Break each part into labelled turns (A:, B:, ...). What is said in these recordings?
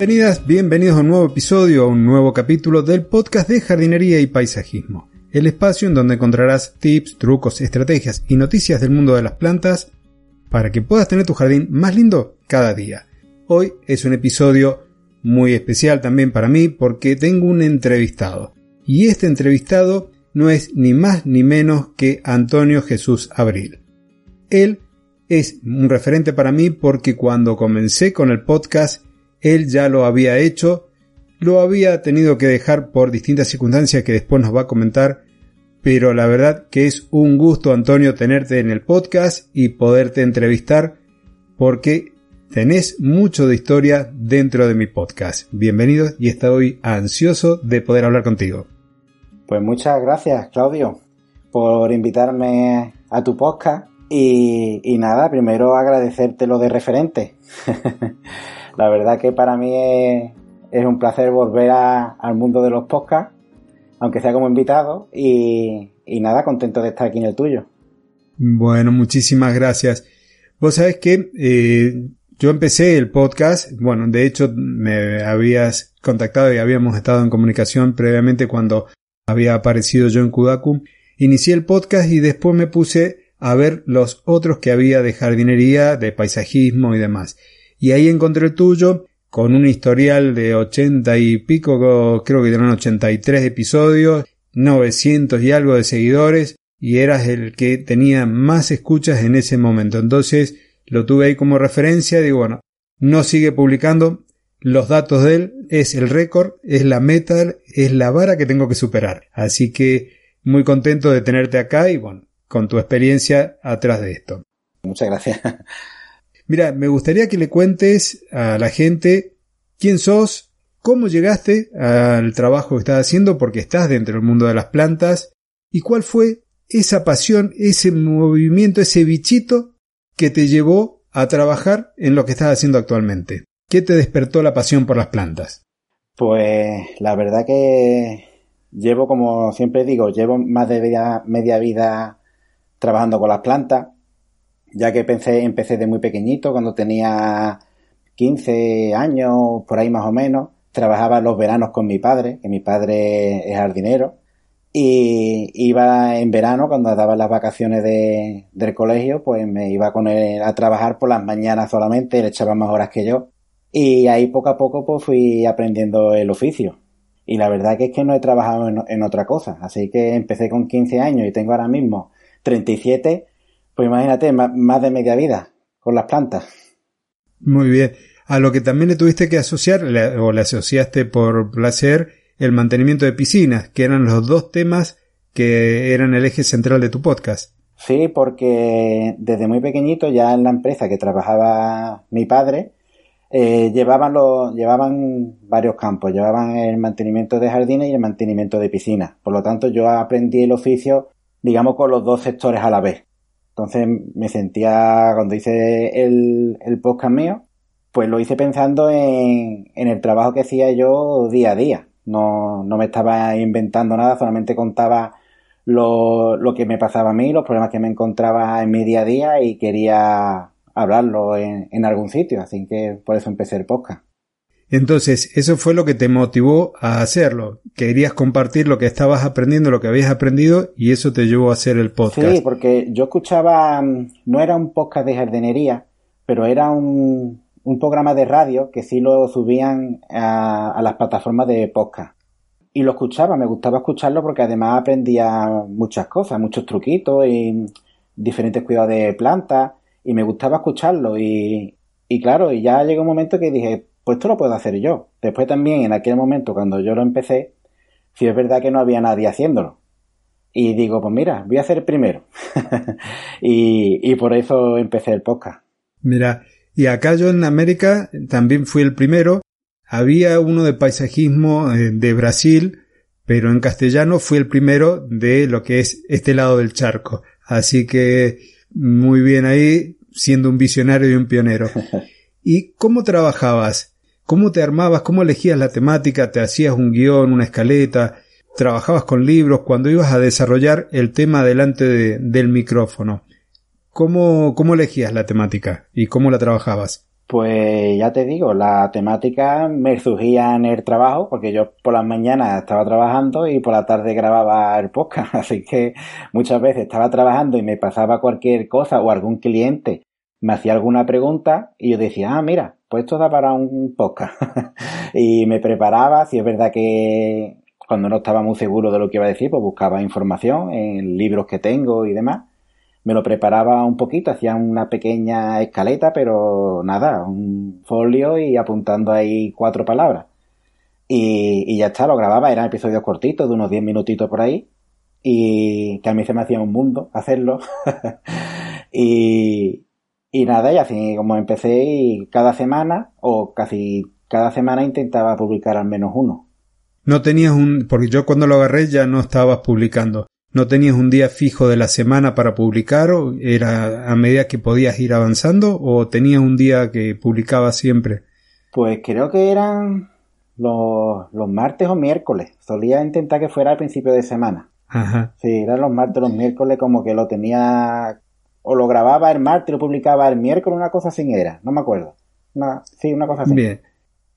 A: Bienvenidas, bienvenidos a un nuevo episodio, a un nuevo capítulo del podcast de jardinería y paisajismo, el espacio en donde encontrarás tips, trucos, estrategias y noticias del mundo de las plantas para que puedas tener tu jardín más lindo cada día. Hoy es un episodio muy especial también para mí porque tengo un entrevistado. Y este entrevistado no es ni más ni menos que Antonio Jesús Abril. Él es un referente para mí porque cuando comencé con el podcast él ya lo había hecho, lo había tenido que dejar por distintas circunstancias que después nos va a comentar, pero la verdad que es un gusto Antonio tenerte en el podcast y poderte entrevistar porque tenés mucho de historia dentro de mi podcast. Bienvenido y estoy ansioso de poder hablar contigo.
B: Pues muchas gracias Claudio por invitarme a tu podcast y, nada, primero agradecerte lo de referente. La verdad que para mí es, un placer volver al mundo de los podcasts, aunque sea como invitado, y, nada, contento de estar aquí en el tuyo.
A: Bueno, muchísimas gracias. Vos sabés que eh, yo empecé el podcast, bueno, de hecho me habías contactado y habíamos estado en comunicación previamente cuando había aparecido yo en Kudaku. Inicié el podcast y después me puse a ver los otros que había de jardinería, de paisajismo y demás y ahí encontré el tuyo con un historial de ochenta y pico, creo que eran 83 episodios, 900 y algo de seguidores y eras el que tenía más escuchas en ese momento. Entonces lo tuve ahí como referencia, digo, bueno, no sigue publicando, los datos de él es el récord, es la meta, es la vara que tengo que superar. Así que muy contento de tenerte acá y bueno, con tu experiencia atrás de esto.
B: Muchas gracias.
A: Mira, me gustaría que le cuentes a la gente quién sos, cómo llegaste al trabajo que estás haciendo porque estás dentro del mundo de las plantas y cuál fue esa pasión, ese movimiento, ese bichito que te llevó a trabajar en lo que estás haciendo actualmente. ¿Qué te despertó la pasión por las plantas?
B: Pues la verdad que llevo, como siempre digo, llevo más de media vida trabajando con las plantas ya que pensé, empecé de muy pequeñito, cuando tenía 15 años, por ahí más o menos. Trabajaba los veranos con mi padre, que mi padre es jardinero, y iba en verano, cuando daba las vacaciones de, del colegio, pues me iba con él a trabajar por las mañanas solamente, él echaba más horas que yo. Y ahí poco a poco pues fui aprendiendo el oficio. Y la verdad que es que no he trabajado en, en otra cosa. Así que empecé con 15 años y tengo ahora mismo 37 pues imagínate, más de media vida con las plantas.
A: Muy bien. A lo que también le tuviste que asociar, o le asociaste por placer, el mantenimiento de piscinas, que eran los dos temas que eran el eje central de tu podcast.
B: Sí, porque desde muy pequeñito, ya en la empresa que trabajaba mi padre, eh, llevaban, los, llevaban varios campos, llevaban el mantenimiento de jardines y el mantenimiento de piscinas. Por lo tanto, yo aprendí el oficio, digamos, con los dos sectores a la vez. Entonces me sentía, cuando hice el, el podcast mío, pues lo hice pensando en, en el trabajo que hacía yo día a día. No, no me estaba inventando nada, solamente contaba lo, lo, que me pasaba a mí, los problemas que me encontraba en mi día a día y quería hablarlo en, en algún sitio. Así que por eso empecé el podcast.
A: Entonces, eso fue lo que te motivó a hacerlo. Querías compartir lo que estabas aprendiendo, lo que habías aprendido, y eso te llevó a hacer el podcast.
B: Sí, porque yo escuchaba, mm, no era un podcast de jardinería, pero era un, un programa de radio que sí lo subían a, a las plataformas de podcast. Y lo escuchaba, me gustaba escucharlo porque además aprendía muchas cosas, muchos truquitos y diferentes cuidados de plantas, y me gustaba escucharlo. Y, y claro, y ya llegó un momento que dije, pues esto lo puedo hacer yo. Después también, en aquel momento, cuando yo lo empecé, sí es verdad que no había nadie haciéndolo. y digo, pues mira, voy a hacer primero. y, y por eso empecé el podcast.
A: Mira, y acá yo en América también fui el primero. Había uno de paisajismo eh, de Brasil, pero en castellano fui el primero de lo que es este lado del charco. Así que muy bien ahí, siendo un visionario y un pionero. ¿Y cómo trabajabas? ¿Cómo te armabas? ¿Cómo elegías la temática? ¿Te hacías un guion, una escaleta? ¿Trabajabas con libros cuando ibas a desarrollar el tema delante del micrófono? ¿Cómo, ¿Cómo elegías la temática y cómo la trabajabas?
B: Pues ya te digo, la temática me surgía en el trabajo, porque yo por las mañanas estaba trabajando y por la tarde grababa el podcast, así que muchas veces estaba trabajando y me pasaba cualquier cosa o algún cliente me hacía alguna pregunta y yo decía, ah, mira, pues esto da para un podcast. y me preparaba, si es verdad que cuando no estaba muy seguro de lo que iba a decir, pues buscaba información en libros que tengo y demás me lo preparaba un poquito, hacía una pequeña escaleta, pero nada, un folio y apuntando ahí cuatro palabras. Y, ya está, lo grababa, eran episodios cortitos, de unos diez minutitos por ahí, y que a mí se me hacía un mundo hacerlo. y, y nada, y así como empecé, y cada semana, o casi cada semana intentaba publicar al menos uno.
A: No tenías un, porque yo cuando lo agarré ya no estabas publicando. ¿No tenías un día fijo de la semana para publicar o era a medida que podías ir avanzando o tenías un día que publicabas siempre?
B: Pues creo que eran los, los martes o miércoles. Solía intentar que fuera al principio de semana.
A: Ajá.
B: Sí, eran los martes o los miércoles como que lo tenía o lo grababa el martes lo publicaba el miércoles, una cosa así era, no me acuerdo. sí, una cosa así.
A: Bien.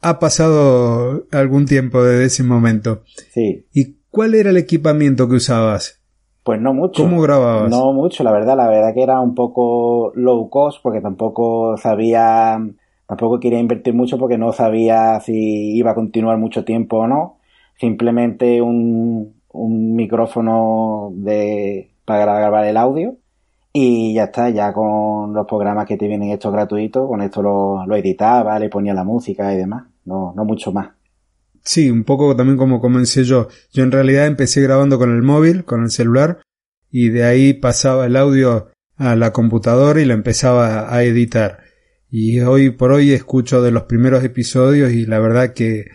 A: Ha pasado algún tiempo desde ese momento.
B: Sí.
A: ¿Y cuál era el equipamiento que usabas?
B: Pues no mucho.
A: ¿Cómo grababas?
B: No mucho, la verdad. La verdad que era un poco low cost porque tampoco sabía, tampoco quería invertir mucho porque no sabía si iba a continuar mucho tiempo o no. Simplemente un, un micrófono de, para grabar el audio y ya está, ya con los programas que te vienen estos gratuitos, con esto lo, lo editaba, le ponía la música y demás. No, no mucho más.
A: Sí, un poco también como comencé yo. Yo en realidad empecé grabando con el móvil, con el celular, y de ahí pasaba el audio a la computadora y lo empezaba a editar. Y hoy por hoy escucho de los primeros episodios y la verdad que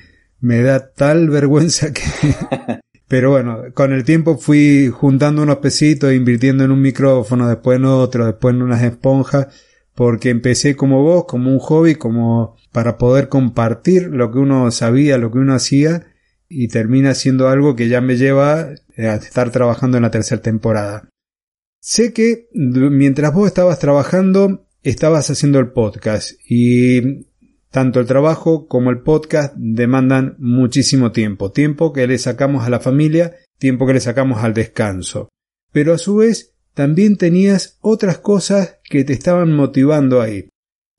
A: me da tal vergüenza que... Pero bueno, con el tiempo fui juntando unos pesitos, invirtiendo en un micrófono, después en otro, después en unas esponjas, porque empecé como vos, como un hobby, como para poder compartir lo que uno sabía, lo que uno hacía, y termina siendo algo que ya me lleva a estar trabajando en la tercera temporada. Sé que mientras vos estabas trabajando, estabas haciendo el podcast y tanto el trabajo como el podcast demandan muchísimo tiempo, tiempo que le sacamos a la familia, tiempo que le sacamos al descanso. Pero a su vez también tenías otras cosas que te estaban motivando ahí.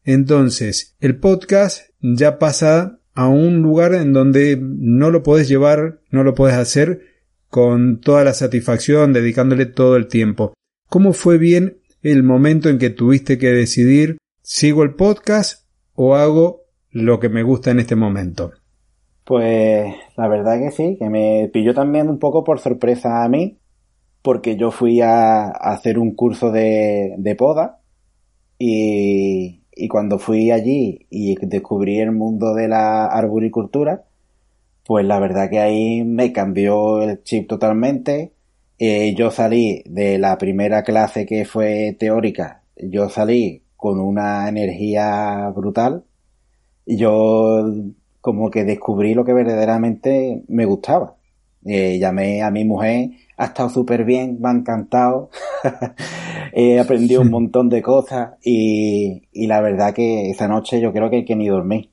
A: Entonces, el podcast ya pasa a un lugar en donde no lo puedes llevar, no lo puedes hacer con toda la satisfacción, dedicándole todo el tiempo. ¿Cómo fue bien el momento en que tuviste que decidir, sigo el podcast o hago lo que me gusta en este momento?
B: Pues la verdad que sí, que me pilló también un poco por sorpresa a mí, porque yo fui a, hacer un curso de, poda y, cuando fui allí y descubrí el mundo de la arboricultura, pues la verdad que ahí me cambió el chip totalmente. Eh, yo salí de la primera clase que fue teórica, yo salí con una energía brutal. Yo como que descubrí lo que verdaderamente me gustaba. Eh, llamé a mi mujer ha estado súper bien, me ha encantado. He aprendido un montón de cosas y, y, la verdad que esa noche yo creo que, que ni dormí.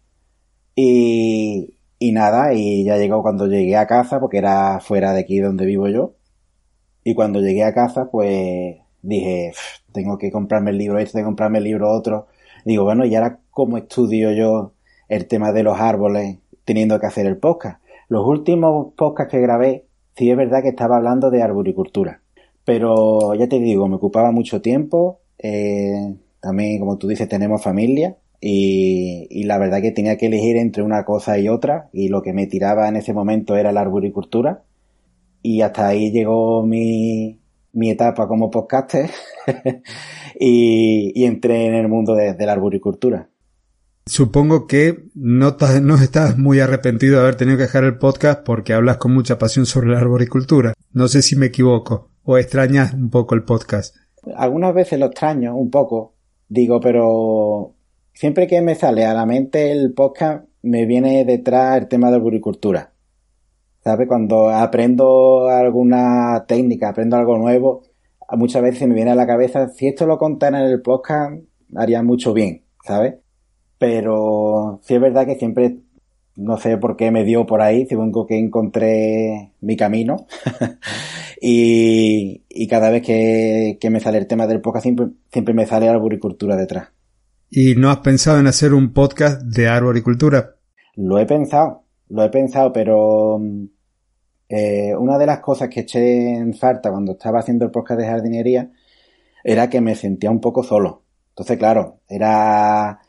B: Y, y nada, y ya llegó cuando llegué a casa, porque era fuera de aquí donde vivo yo. Y cuando llegué a casa, pues dije, tengo que comprarme el libro este, tengo que comprarme el libro otro. Digo, bueno, ¿y ahora cómo estudio yo el tema de los árboles teniendo que hacer el podcast? Los últimos podcasts que grabé sí es verdad que estaba hablando de arboricultura, pero ya te digo, me ocupaba mucho tiempo, eh, también como tú dices tenemos familia y, y, la verdad que tenía que elegir entre una cosa y otra y lo que me tiraba en ese momento era la arboricultura y hasta ahí llegó mi, mi etapa como podcaster y, entré en el mundo de, la arboricultura.
A: Supongo que no, no estás muy arrepentido de haber tenido que dejar el podcast porque hablas con mucha pasión sobre la arboricultura. No sé si me equivoco o extrañas un poco el podcast.
B: Algunas veces lo extraño un poco, digo, pero siempre que me sale a la mente el podcast me viene detrás el tema de arboricultura. ¿Sabes? Cuando aprendo alguna técnica, aprendo algo nuevo, muchas veces me viene a la cabeza, si esto lo contara en el podcast, haría mucho bien, ¿sabes? Pero sí es verdad que siempre, no sé por qué me dio por ahí, supongo que encontré mi camino. y, cada vez que, me sale el tema del podcast, siempre, siempre me sale arboricultura detrás.
A: ¿Y no has pensado en hacer un podcast de arboricultura?
B: Lo he pensado, lo he pensado, pero eh, una de las cosas que eché en falta cuando estaba haciendo el podcast de jardinería era que me sentía un poco solo. Entonces, claro, era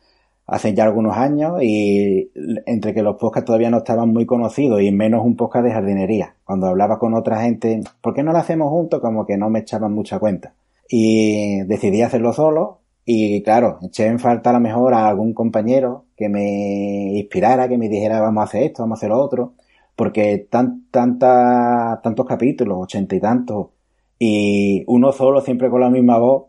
B: hace ya algunos años y entre que los podcasts todavía no estaban muy conocidos y menos un podcast de jardinería. Cuando hablaba con otra gente, ¿por qué no lo hacemos juntos? Como que no me echaban mucha cuenta. Y decidí hacerlo solo y claro, eché en falta a lo mejor a algún compañero que me inspirara, que me dijera vamos a hacer esto, vamos a hacer lo otro porque tan, tanta, tantos capítulos, ochenta y tantos, y uno solo siempre con la misma voz,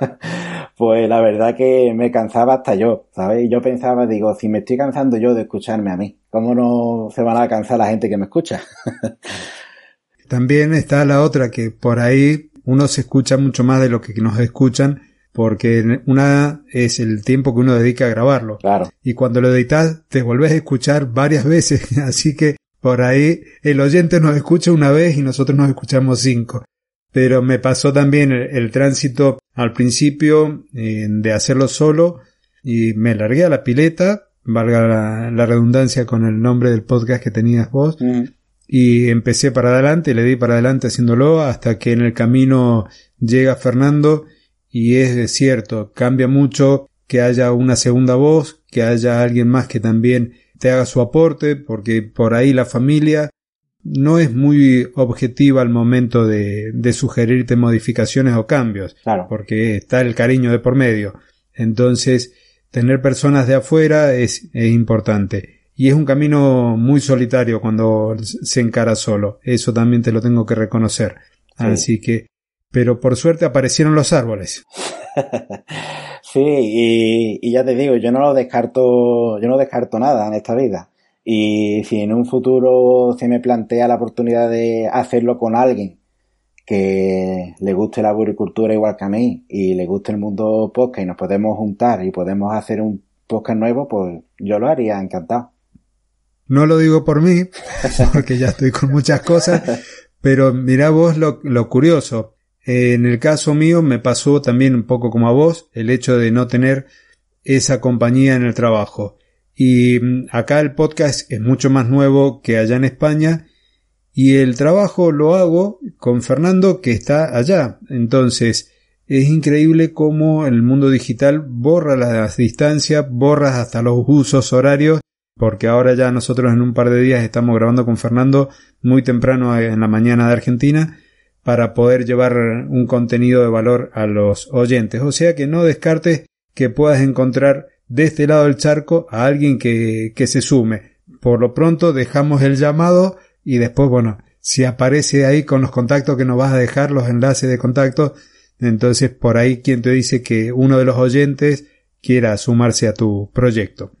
B: pues la verdad que me cansaba hasta yo, ¿sabes? Y yo pensaba, digo, si me estoy cansando yo de escucharme a mí, ¿cómo no se van a cansar la gente que me escucha?
A: También está la otra que por ahí uno se escucha mucho más de lo que nos escuchan porque una es el tiempo que uno dedica a grabarlo.
B: Claro.
A: Y cuando lo editas te vuelves a escuchar varias veces, así que por ahí el oyente nos escucha una vez y nosotros nos escuchamos cinco. Pero me pasó también el, tránsito al principio eh, de hacerlo solo y me largué a la pileta, valga la, redundancia con el nombre del podcast que tenías vos, mm. y empecé para adelante, le di para adelante haciéndolo hasta que en el camino llega Fernando y es cierto, cambia mucho que haya una segunda voz, que haya alguien más que también te haga su aporte, porque por ahí la familia no es muy objetiva al momento de, de sugerirte modificaciones o cambios,
B: claro.
A: porque está el cariño de por medio. Entonces, tener personas de afuera es, es importante. Y es un camino muy solitario cuando se encara solo. Eso también te lo tengo que reconocer. Así que, pero por suerte aparecieron los árboles.
B: Sí, y, ya te digo, yo no lo descarto, yo no descarto nada en esta vida. Y si en un futuro se me plantea la oportunidad de hacerlo con alguien que le guste la agricultura igual que a mí y le guste el mundo podcast y nos podemos juntar y podemos hacer un podcast nuevo, pues yo lo haría encantado.
A: No lo digo por mí, porque ya estoy con muchas cosas, pero mira vos lo, lo curioso. En el caso mío me pasó también un poco como a vos el hecho de no tener esa compañía en el trabajo. Y mm, acá el podcast es mucho más nuevo que allá en España y el trabajo lo hago con Fernando que está allá. Entonces es increíble cómo el mundo digital borra las distancias, borra hasta los usos horarios porque ahora ya nosotros en un par de días estamos grabando con Fernando muy temprano en la mañana de Argentina para poder llevar un contenido de valor a los oyentes. O sea que no descartes que puedas encontrar de este lado del charco a alguien que, que se sume. Por lo pronto dejamos el llamado y después, bueno, si aparece ahí con los contactos que nos vas a dejar, los enlaces de contacto, entonces por ahí quien te dice que uno de los oyentes quiera sumarse a tu proyecto.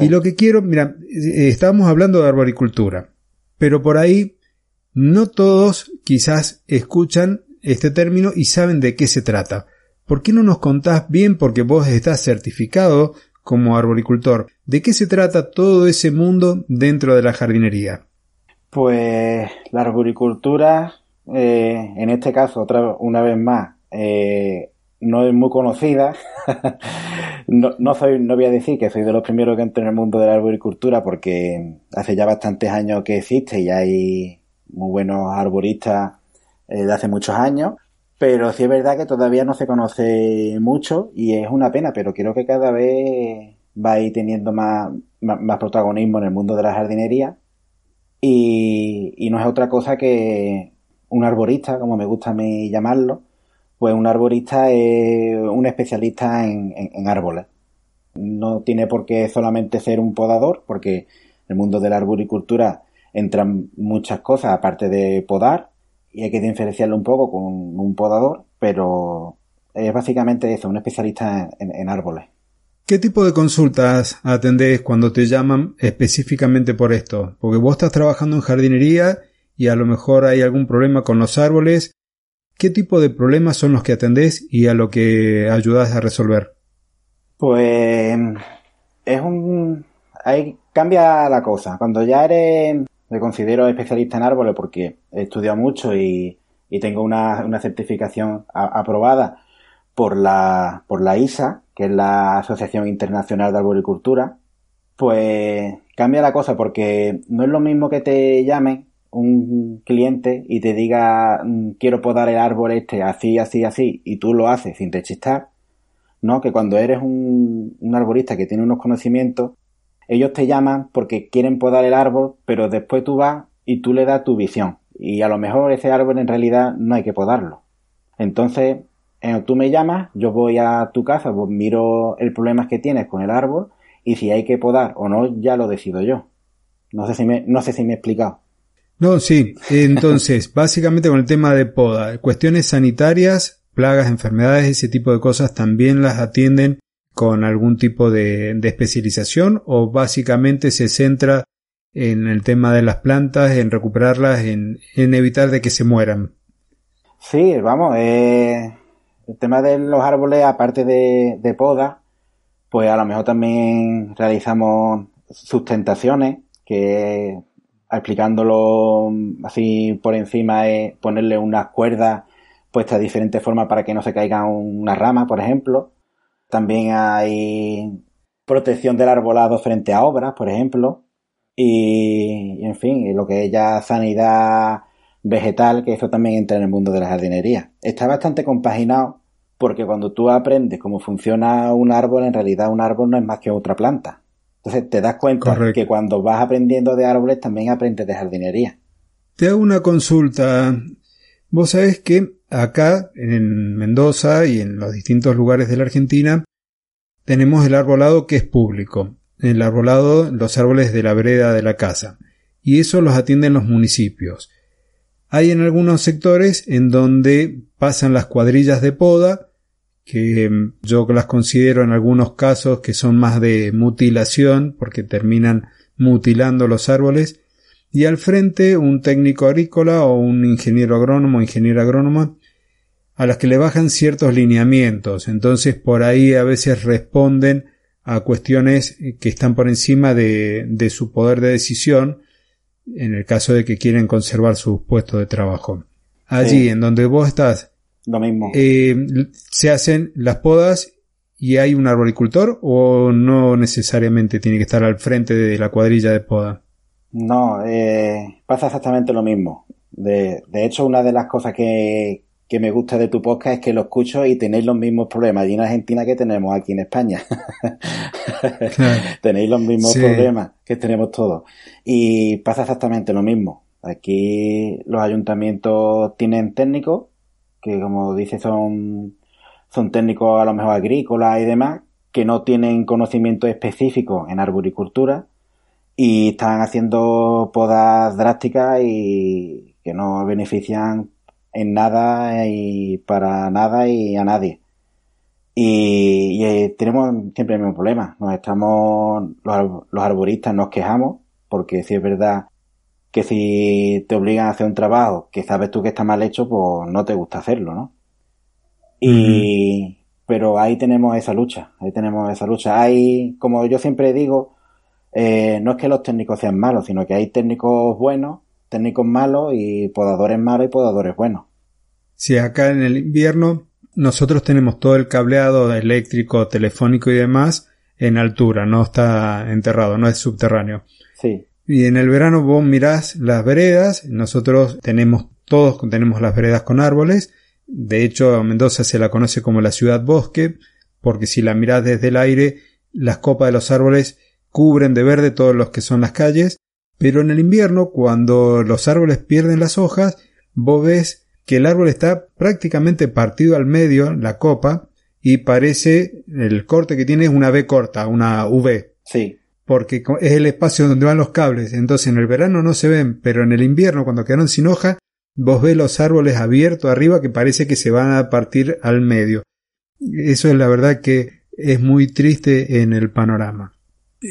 A: y lo que quiero, mira, eh, estábamos hablando de arboricultura, pero por ahí no todos quizás escuchan este término y saben de qué se trata. ¿Por qué no nos contás bien, porque vos estás certificado como arboricultor, de qué se trata todo ese mundo dentro de la jardinería?
B: Pues la arboricultura, eh, en este caso, otra una vez más, eh, no es muy conocida. no, no, soy, no voy a decir que soy de los primeros que entro en el mundo de la arboricultura porque hace ya bastantes años que existe y hay muy buenos arboristas eh, de hace muchos años, pero sí es verdad que todavía no se conoce mucho y es una pena, pero creo que cada vez va a ir teniendo más, más, protagonismo en el mundo de la jardinería y, no es otra cosa que, un arborista, como me gusta a mí llamarlo, pues un arborista es un especialista en, en árboles. No tiene por qué solamente ser un podador, porque en el mundo de la arboricultura entran muchas cosas aparte de podar y hay que diferenciarlo un poco con un podador, pero es básicamente eso, un especialista en, árboles.
A: ¿Qué tipo de consultas atendés cuando te llaman específicamente por esto? Porque vos estás trabajando en jardinería y a lo mejor hay algún problema con los árboles. ¿Qué tipo de problemas son los que atendés y a lo que ayudas a resolver?
B: Pues es un... Ahí cambia la cosa. Cuando ya eres, me considero especialista en árboles porque he estudiado mucho y, tengo una, certificación aprobada por la, por la ISA, que es la Asociación Internacional de Arboricultura, pues cambia la cosa porque no es lo mismo que te llame un cliente y te diga mm, quiero podar el árbol este así, así, así y tú lo haces sin chistar ¿no? Que cuando eres un, un arborista que tiene unos conocimientos, ellos te llaman porque quieren podar el árbol, pero después tú vas y tú le das tu visión. Y a lo mejor ese árbol en realidad no hay que podarlo. Entonces, eh, tú me llamas, yo voy a tu casa, pues miro el problema que tienes con el árbol y si hay que podar o no, ya lo decido yo. No sé si me, no sé si me he explicado.
A: No, sí. Entonces, básicamente con el tema de poda, cuestiones sanitarias, plagas, enfermedades, ese tipo de cosas también las atienden con algún tipo de, especialización o básicamente se centra en el tema de las plantas, en recuperarlas, en, evitar de que se mueran.
B: Sí, vamos, eh, el tema de los árboles, aparte de, poda, pues a lo mejor también realizamos sustentaciones, que explicándolo así por encima es ponerle unas cuerdas puesta de diferentes formas para que no se caiga una rama, por ejemplo. También hay protección del arbolado frente a obras, por ejemplo. Y, en fin, lo que es ya sanidad vegetal, que eso también entra en el mundo de la jardinería. Está bastante compaginado porque cuando tú aprendes cómo funciona un árbol, en realidad un árbol no es más que otra planta. Entonces te das cuenta que cuando vas aprendiendo de árboles también aprendes de jardinería.
A: Te hago una consulta. Vos sabés que acá, en Mendoza y en los distintos lugares de la Argentina, tenemos el arbolado que es público. El arbolado, los árboles de la vereda de la casa. Y eso los atienden los municipios. Hay en algunos sectores en donde pasan las cuadrillas de poda, que yo las considero en algunos casos que son más de mutilación, porque terminan mutilando los árboles, y al frente un técnico agrícola o un ingeniero agrónomo o ingeniera agrónoma a las que le bajan ciertos lineamientos. Entonces por ahí a veces responden a cuestiones que están por encima de, de su poder de decisión en el caso de que quieren conservar su puesto de trabajo. Allí en donde vos estás,
B: lo mismo.
A: Eh, se hacen las podas y hay un arboricultor o no necesariamente tiene que estar al frente de la cuadrilla de poda.
B: No, eh, pasa exactamente lo mismo. De, de, hecho, una de las cosas que, que, me gusta de tu podcast es que lo escucho y tenéis los mismos problemas allí en Argentina que tenemos aquí en España. tenéis los mismos problemas que tenemos todos. Y pasa exactamente lo mismo. Aquí los ayuntamientos tienen técnicos que, como dice, son, son técnicos a lo mejor agrícolas y demás, que no tienen conocimiento específico en arboricultura y están haciendo podas drásticas y que no benefician en nada y para nada y a nadie. Y, eh, tenemos siempre el mismo problema. Nos estamos, los, los, arboristas nos quejamos porque si es verdad que si te obligan a hacer un trabajo que sabes tú que está mal hecho, pues no te gusta hacerlo, ¿no? Y, pero ahí tenemos esa lucha, ahí tenemos esa lucha. Hay, como yo siempre digo, eh, no es que los técnicos sean malos, sino que hay técnicos buenos, técnicos malos y podadores malos y podadores buenos.
A: Si acá en el invierno nosotros tenemos todo el cableado eléctrico, telefónico y demás en altura, no está enterrado, no es subterráneo.
B: Sí.
A: Y en el verano vos mirás las veredas, nosotros tenemos, todos tenemos las veredas con árboles, de hecho Mendoza se la conoce como la ciudad bosque, porque si la mirás desde el aire, las copas de los árboles cubren de verde todos los que son las calles, pero en el invierno, cuando los árboles pierden las hojas, vos ves que el árbol está prácticamente partido al medio, la copa, y parece, el corte que tiene es una V corta, una V.
B: Sí.
A: Porque es el espacio donde van los cables. Entonces en el verano no se ven, pero en el invierno, cuando quedaron sin hoja, vos ves los árboles abiertos arriba que parece que se van a partir al medio. Eso es la verdad que es muy triste en el panorama.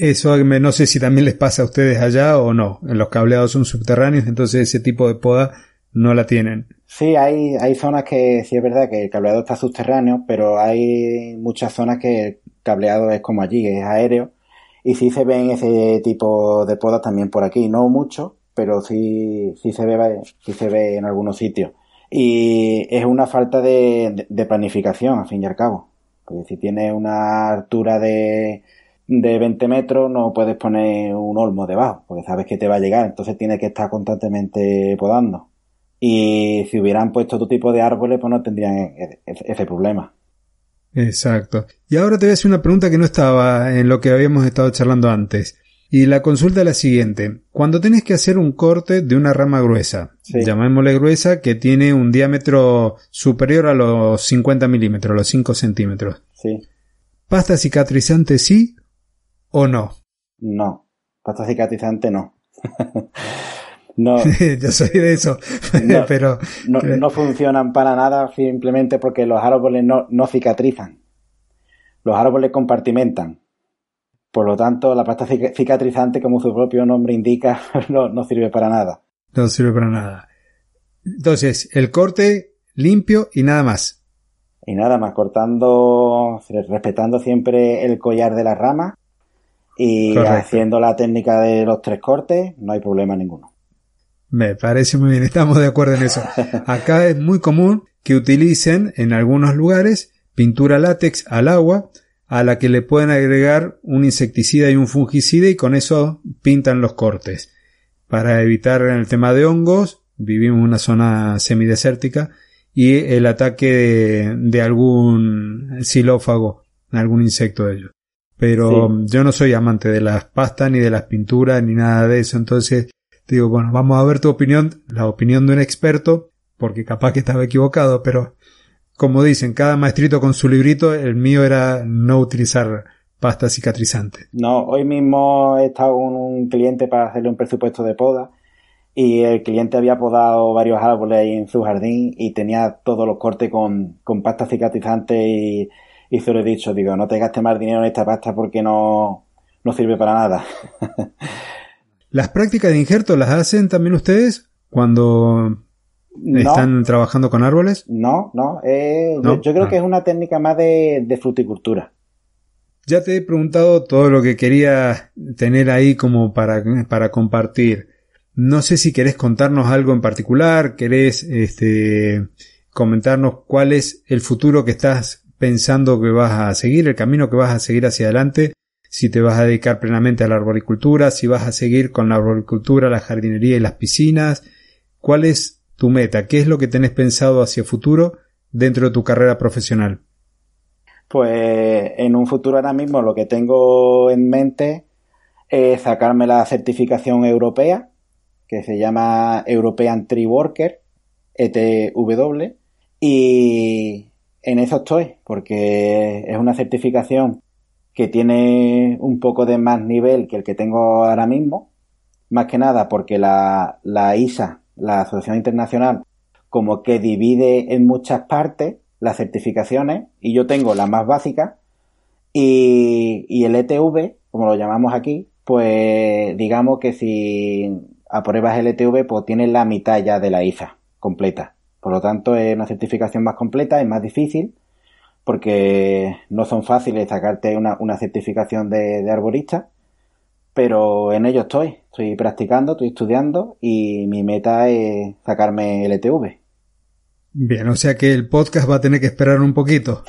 A: Eso no sé si también les pasa a ustedes allá o no. Los cableados son subterráneos, entonces ese tipo de poda no la tienen.
B: Sí, hay, hay zonas que sí es verdad que el cableado está subterráneo, pero hay muchas zonas que el cableado es como allí, es aéreo. Y sí se ven ese tipo de podas también por aquí. No mucho, pero sí, sí se ve, sí se ve en algunos sitios. Y es una falta de, de planificación, al fin y al cabo. Porque si tienes una altura de, de 20 metros, no puedes poner un olmo debajo, porque sabes que te va a llegar. Entonces tienes que estar constantemente podando. Y si hubieran puesto otro tipo de árboles, pues no tendrían e, e, ese problema.
A: Exacto. Y ahora te voy a hacer una pregunta que no estaba en lo que habíamos estado charlando antes. Y la consulta es la siguiente. Cuando tenés que hacer un corte de una rama gruesa, llamémosle gruesa, que tiene un diámetro superior a los 50 milímetros, los 5 centímetros.
B: Sí.
A: ¿Pasta cicatrizante sí o no?
B: No. Pasta cicatrizante no. no.
A: Yo soy de eso. pero.
B: No, funcionan para nada simplemente porque los árboles no, no cicatrizan. Los árboles compartimentan. Por lo tanto, la pasta cicatrizante, como su propio nombre indica, no, sirve para nada.
A: No sirve para nada. Entonces, el corte limpio y nada más.
B: Y nada más, cortando, respetando siempre el collar de la rama y haciendo la técnica de los tres cortes, no hay problema ninguno.
A: Me parece muy bien, estamos de acuerdo en eso. Acá es muy común que utilicen en algunos lugares pintura látex al agua a la que le pueden agregar un insecticida y un fungicida y con eso pintan los cortes. Para evitar el tema de hongos, vivimos en una zona semidesértica y el ataque de, algún xilófago, algún insecto de ellos. Pero yo no soy amante de las pastas ni de las pinturas ni nada de eso, entonces digo, bueno, vamos a ver tu opinión, la opinión de un experto, porque capaz que estaba equivocado, pero como dicen, cada maestrito con su librito, el mío era no utilizar pasta cicatrizante.
B: No, hoy mismo he estado con un cliente para hacerle un presupuesto de poda y el cliente había podado varios árboles ahí en su jardín y tenía todos los cortes con, con pasta cicatrizante y, y se lo he dicho, digo, no te gastes más dinero en esta pasta porque no, no sirve para nada.
A: ¿Las prácticas de injerto las hacen también ustedes cuando ¿Están trabajando con árboles?
B: No, no. Eh, Yo, creo que ah. es una técnica más de, fruticultura.
A: Ya te he preguntado todo lo que quería tener ahí como para, para compartir. No sé si querés contarnos algo en particular, querés este, comentarnos cuál es el futuro que estás pensando que vas a seguir, el camino que vas a seguir hacia adelante, si te vas a dedicar plenamente a la arboricultura, si vas a seguir con la arboricultura, la jardinería y las piscinas, cuál es tu meta? ¿Qué es lo que tenés pensado hacia futuro dentro de tu carrera profesional?
B: Pues en un futuro ahora mismo lo que tengo en mente es sacarme la certificación europea, que se llama European Tree Worker, ETW, y en eso estoy, porque es una certificación que tiene un poco de más nivel que el que tengo ahora mismo, más que nada porque la, la ISA la Asociación Internacional como que divide en muchas partes las certificaciones y yo tengo la más básica y, y el ETV, como lo llamamos aquí, pues digamos que si apruebas el ETV pues tienes la mitad ya de la ISA completa. Por lo tanto es una certificación más completa, es más difícil porque no son fáciles sacarte una, una certificación de, de arborista pero en ello estoy. Estoy practicando, estoy estudiando y mi meta es sacarme el ETV.
A: Bien, o sea que el podcast va a tener que esperar un poquito.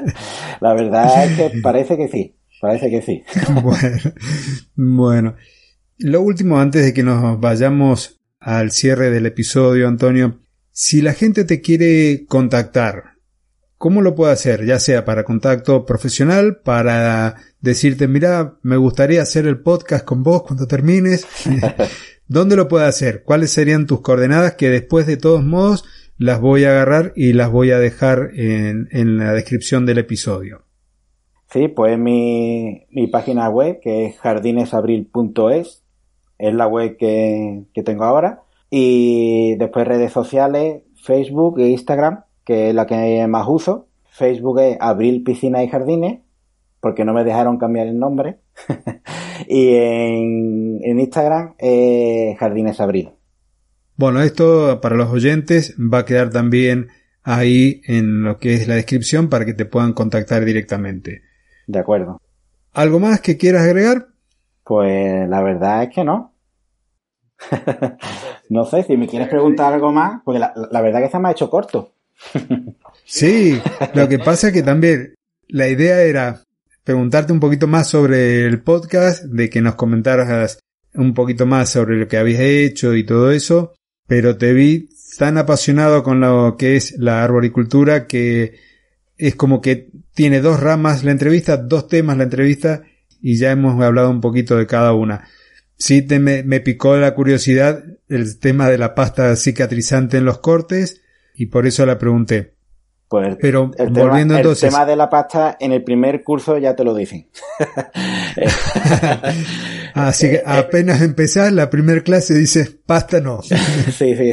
B: La verdad es que parece que sí, parece que sí.
A: bueno, bueno, lo último antes de que nos vayamos al cierre del episodio, Antonio, si la gente te quiere contactar, ¿Cómo lo puedo hacer? Ya sea para contacto profesional, para decirte, mira, me gustaría hacer el podcast con vos cuando termines. ¿Dónde lo puede hacer? ¿Cuáles serían tus coordenadas que después de todos modos las voy a agarrar y las voy a dejar en, en la descripción del episodio?
B: Sí, pues mi, mi página web que es jardinesabril.es es la web que, que tengo ahora y después redes sociales, Facebook e Instagram, que es la que más uso. Facebook es Abril Piscina y Jardines, porque no me dejaron cambiar el nombre. y en, en Instagram es Jardines Abril.
A: Bueno, esto para los oyentes va a quedar también ahí en lo que es la descripción para que te puedan contactar directamente.
B: De acuerdo.
A: ¿Algo más que quieras agregar?
B: Pues la verdad es que no. no sé, si me quieres preguntar algo más, porque la, la verdad que se me ha hecho corto.
A: sí, lo que pasa es que también la idea era preguntarte un poquito más sobre el podcast, de que nos comentaras un poquito más sobre lo que habías hecho y todo eso, pero te vi tan apasionado con lo que es la arboricultura que es como que tiene dos ramas la entrevista, dos temas la entrevista y ya hemos hablado un poquito de cada una sí te me, picó la curiosidad el tema de la pasta cicatrizante en los cortes y por eso la pregunté.
B: Pues Pero el volviendo tema, entonces. El tema de la pasta en el primer curso ya te lo dicen.
A: Así que apenas empezás la primera clase dices pasta no.
B: sí, sí.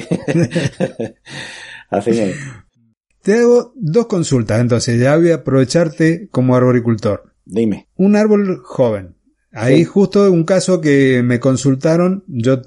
B: Así es.
A: Te hago dos consultas, entonces ya voy a aprovecharte como arboricultor.
B: Dime.
A: Un árbol joven, Ahí justo un caso que me consultaron, yo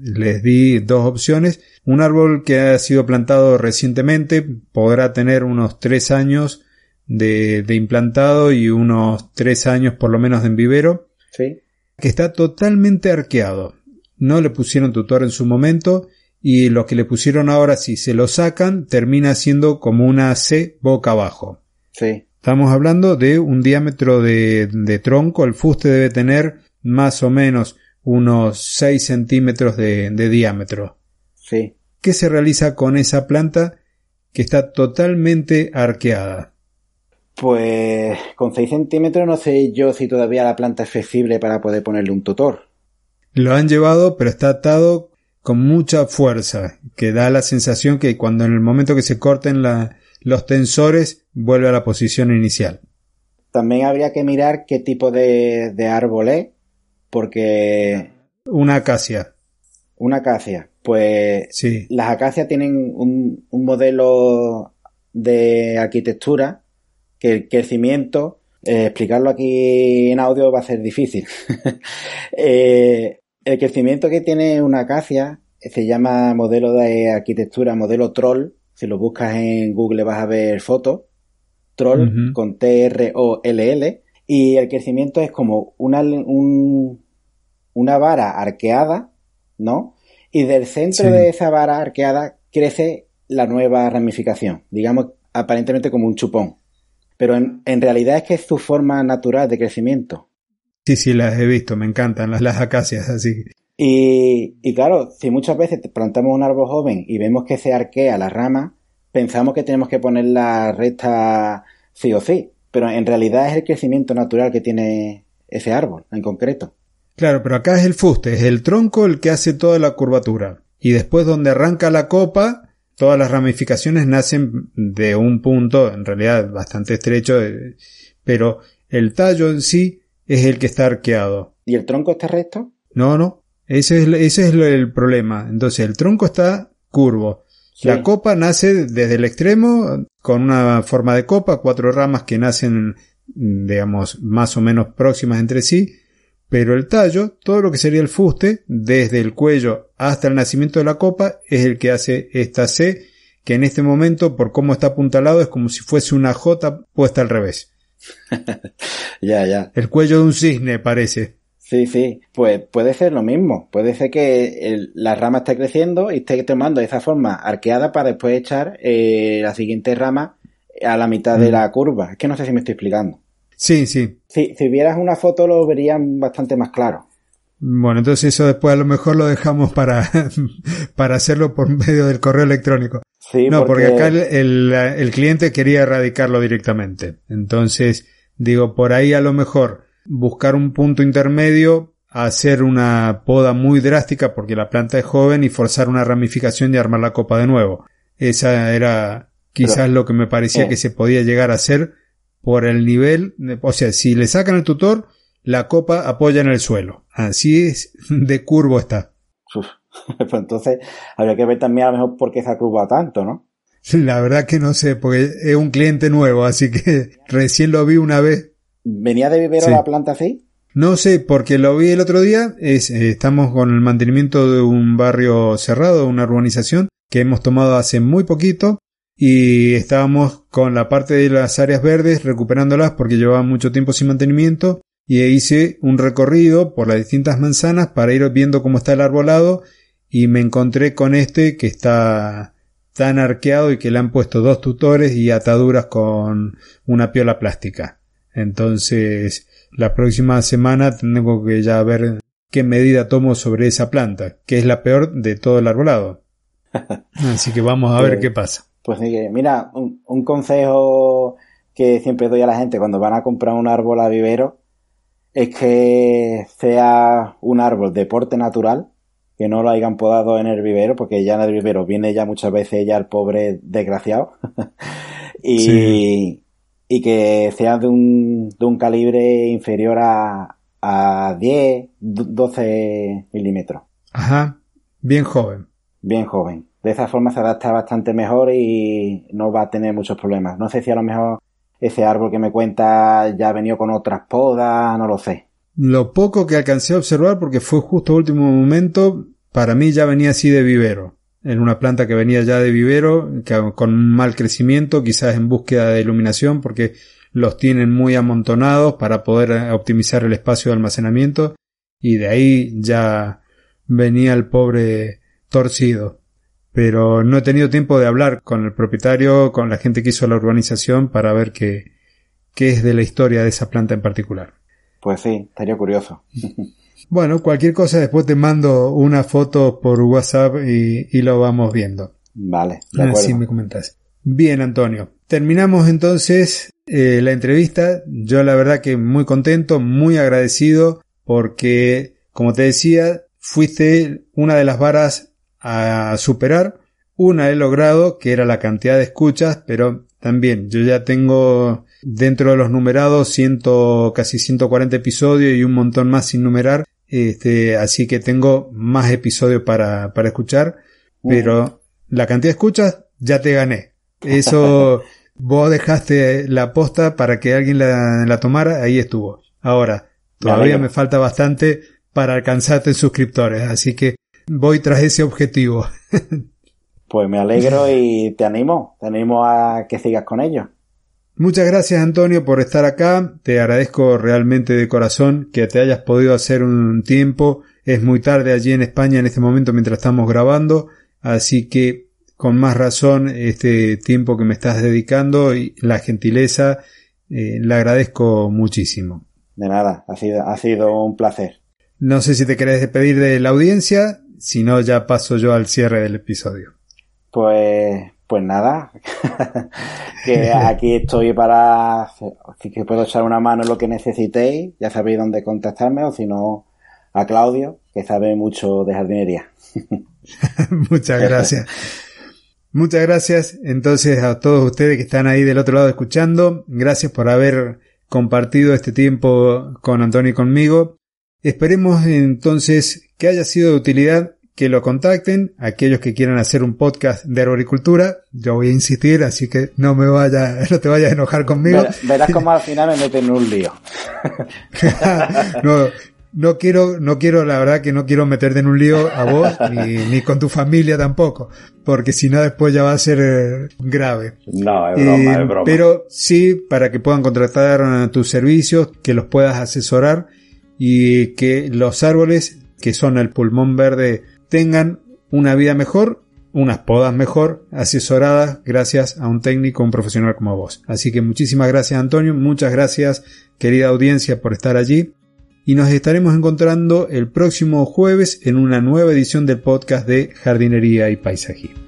A: les di dos opciones. Un árbol que ha sido plantado recientemente podrá tener unos tres años de, de implantado y unos tres años por lo menos de en vivero.
B: Sí.
A: Que está totalmente arqueado. No le pusieron tutor en su momento y lo que le pusieron ahora si se lo sacan termina siendo como una C boca abajo.
B: Sí.
A: Estamos hablando de un diámetro de, de tronco. El fuste debe tener más o menos unos 6 centímetros de, de diámetro.
B: Sí.
A: ¿Qué se realiza con esa planta que está totalmente arqueada?
B: Pues con 6 centímetros no sé yo si todavía la planta es flexible para poder ponerle un tutor.
A: Lo han llevado, pero está atado con mucha fuerza, que da la sensación que cuando en el momento que se corten la, los tensores vuelve a la posición inicial.
B: También habría que mirar qué tipo de, de árbol es, porque...
A: Una acacia.
B: Una acacia. Pues
A: sí.
B: las acacias tienen un, un modelo de arquitectura que el crecimiento, eh, explicarlo aquí en audio va a ser difícil. eh, el crecimiento que tiene una acacia se llama modelo de arquitectura, modelo troll, si lo buscas en Google vas a ver fotos. Troll con T-R-O-L-L. Y el crecimiento es como una, una vara arqueada, ¿no? Y del centro de esa vara arqueada crece la nueva ramificación. Digamos, aparentemente como un chupón. Pero en, realidad es que es su forma natural de crecimiento.
A: Sí, sí, las he visto, me encantan las, las acacias así.
B: Y, y claro, si muchas veces plantamos un árbol joven y vemos que se arquea la rama, pensamos que tenemos que poner la recta sí o sí, pero en realidad es el crecimiento natural que tiene ese árbol en concreto.
A: Claro, pero acá es el fuste, es el tronco el que hace toda la curvatura. Y después donde arranca la copa, todas las ramificaciones nacen de un punto, en realidad bastante estrecho, eh, pero el tallo en sí es el que está arqueado.
B: ¿Y el tronco está recto?
A: No, no. Ese es, ese es el problema. Entonces el tronco está curvo. La copa nace desde el extremo con una forma de copa, cuatro ramas que nacen, digamos, más o menos próximas entre sí, pero el tallo, todo lo que sería el fuste, desde el cuello hasta el nacimiento de la copa, es el que hace esta C, que en este momento, por cómo está apuntalado, es como si fuese una J puesta al revés.
B: ya, ya.
A: El cuello de un cisne parece.
B: Sí, sí, pues puede ser lo mismo. Puede ser que la rama esté creciendo y esté tomando esa forma arqueada para después echar eh, la siguiente rama a la mitad de mm. la curva. Es que no sé si me estoy explicando.
A: Sí, sí.
B: Si, si vieras una foto lo verían bastante más claro.
A: Bueno, entonces eso después a lo mejor lo dejamos para, para hacerlo por medio del correo electrónico.
B: Sí,
A: no, porque, acá el, el cliente quería erradicarlo directamente. Entonces, digo, por ahí a lo mejor buscar un punto intermedio hacer una poda muy drástica porque la planta es joven y forzar una ramificación y armar la copa de nuevo. Esa era quizás lo que me parecía
B: eh.
A: que se podía llegar a hacer por el nivel, o sea, si le sacan el tutor, la copa apoya en el suelo. Así es de curvo está.
B: Uf. Pues entonces habría que ver también a lo mejor por qué se ha curvado tanto, ¿no?
A: La verdad que no sé, porque es un cliente nuevo, así que recién lo vi una vez.
B: ¿Venía de vivero
A: Sí.
B: la planta así?
A: No sé, porque lo vi el otro día, es, eh, estamos con el mantenimiento de un barrio cerrado, una urbanización que hemos tomado hace muy poquito y estábamos con la parte de las áreas verdes recuperándolas porque llevaban mucho tiempo sin mantenimiento y hice un recorrido por las distintas manzanas para ir viendo cómo está el arbolado y me encontré con este que está tan arqueado y que le han puesto dos tutores y ataduras con una piola plástica. Entonces, la próxima semana tengo que ya ver qué medida tomo sobre esa planta, que es la peor de todo el arbolado. Así que vamos a ver
B: Pues-
A: qué pasa.
B: Pues mira, un, un consejo que siempre doy a la gente cuando van a comprar un árbol a vivero es que sea un árbol de porte natural, que no lo hayan podado en el vivero, porque ya en el vivero viene ya muchas veces ya el pobre desgraciado. y,
A: Sí.
B: Y que sea de un, de un calibre inferior a, a 10, 12 milímetros.
A: Ajá, bien joven.
B: Bien joven. De esa forma se adapta bastante mejor y no va a tener muchos problemas. No sé si a lo mejor ese árbol que me cuenta ya ha venido con otras podas, no lo sé.
A: Lo poco que alcancé a observar, porque fue justo último momento, para mí ya venía así de vivero. En una planta que venía ya de vivero, que con mal crecimiento, quizás en búsqueda de iluminación, porque los tienen muy amontonados para poder eh, optimizar el espacio de almacenamiento, y de ahí ya venía el pobre torcido. Pero no he tenido tiempo de hablar con el propietario, con la gente que hizo la urbanización, para ver qué, qué es de la historia de esa planta en particular.
B: Pues sí, estaría curioso.
A: Bueno, cualquier cosa después te mando una foto por WhatsApp y, y lo vamos viendo.
B: Vale, de acuerdo.
A: Así me comentas. Bien, Antonio. Terminamos entonces eh, la entrevista. Yo la verdad que muy contento, muy agradecido porque, como te decía, fuiste una de las varas a superar. Una he logrado, que era la cantidad de escuchas, pero también yo ya tengo dentro de los numerados ciento, casi 140 episodios y un montón más sin numerar. Este, así que tengo más episodios para, para escuchar, pero la cantidad de escuchas ya te gané. Eso vos dejaste la posta para que alguien la, la tomara, ahí estuvo. Ahora, todavía me falta bastante para alcanzarte en suscriptores, así que voy tras ese objetivo.
B: Pues me alegro y te animo, te animo a que sigas con ello.
A: Muchas gracias Antonio por estar acá. Te agradezco realmente de corazón que te hayas podido hacer un tiempo. Es muy tarde allí en España en este momento mientras estamos grabando. Así que con más razón este tiempo que me estás dedicando y la gentileza eh, le agradezco muchísimo.
B: De nada, ha sido, ha sido un placer.
A: No sé si te querés despedir de la audiencia, si no ya paso yo al cierre del episodio.
B: Pues, pues nada, que aquí estoy para que puedo echar una mano en lo que necesitéis, ya sabéis dónde contactarme o si no a Claudio, que sabe mucho de jardinería.
A: Muchas gracias. Muchas gracias entonces a todos ustedes que están ahí del otro lado escuchando. Gracias por haber compartido este tiempo con Antonio y conmigo. Esperemos entonces que haya sido de utilidad que lo contacten, aquellos que quieran hacer un podcast de arboricultura, yo voy a insistir, así que no me vaya, no te vayas a enojar conmigo.
B: Verás, verás cómo al final me meten en un lío.
A: no, no quiero, no quiero, la verdad que no quiero meterte en un lío a vos, ni, ni con tu familia tampoco, porque si no después ya va a ser eh, grave.
B: No, es broma,
A: Eh,
B: es broma.
A: Pero sí, para que puedan contratar tus servicios, que los puedas asesorar y que los árboles, que son el pulmón verde, tengan una vida mejor, unas podas mejor, asesoradas gracias a un técnico, un profesional como vos. Así que muchísimas gracias Antonio, muchas gracias querida audiencia por estar allí y nos estaremos encontrando el próximo jueves en una nueva edición del podcast de jardinería y paisajismo.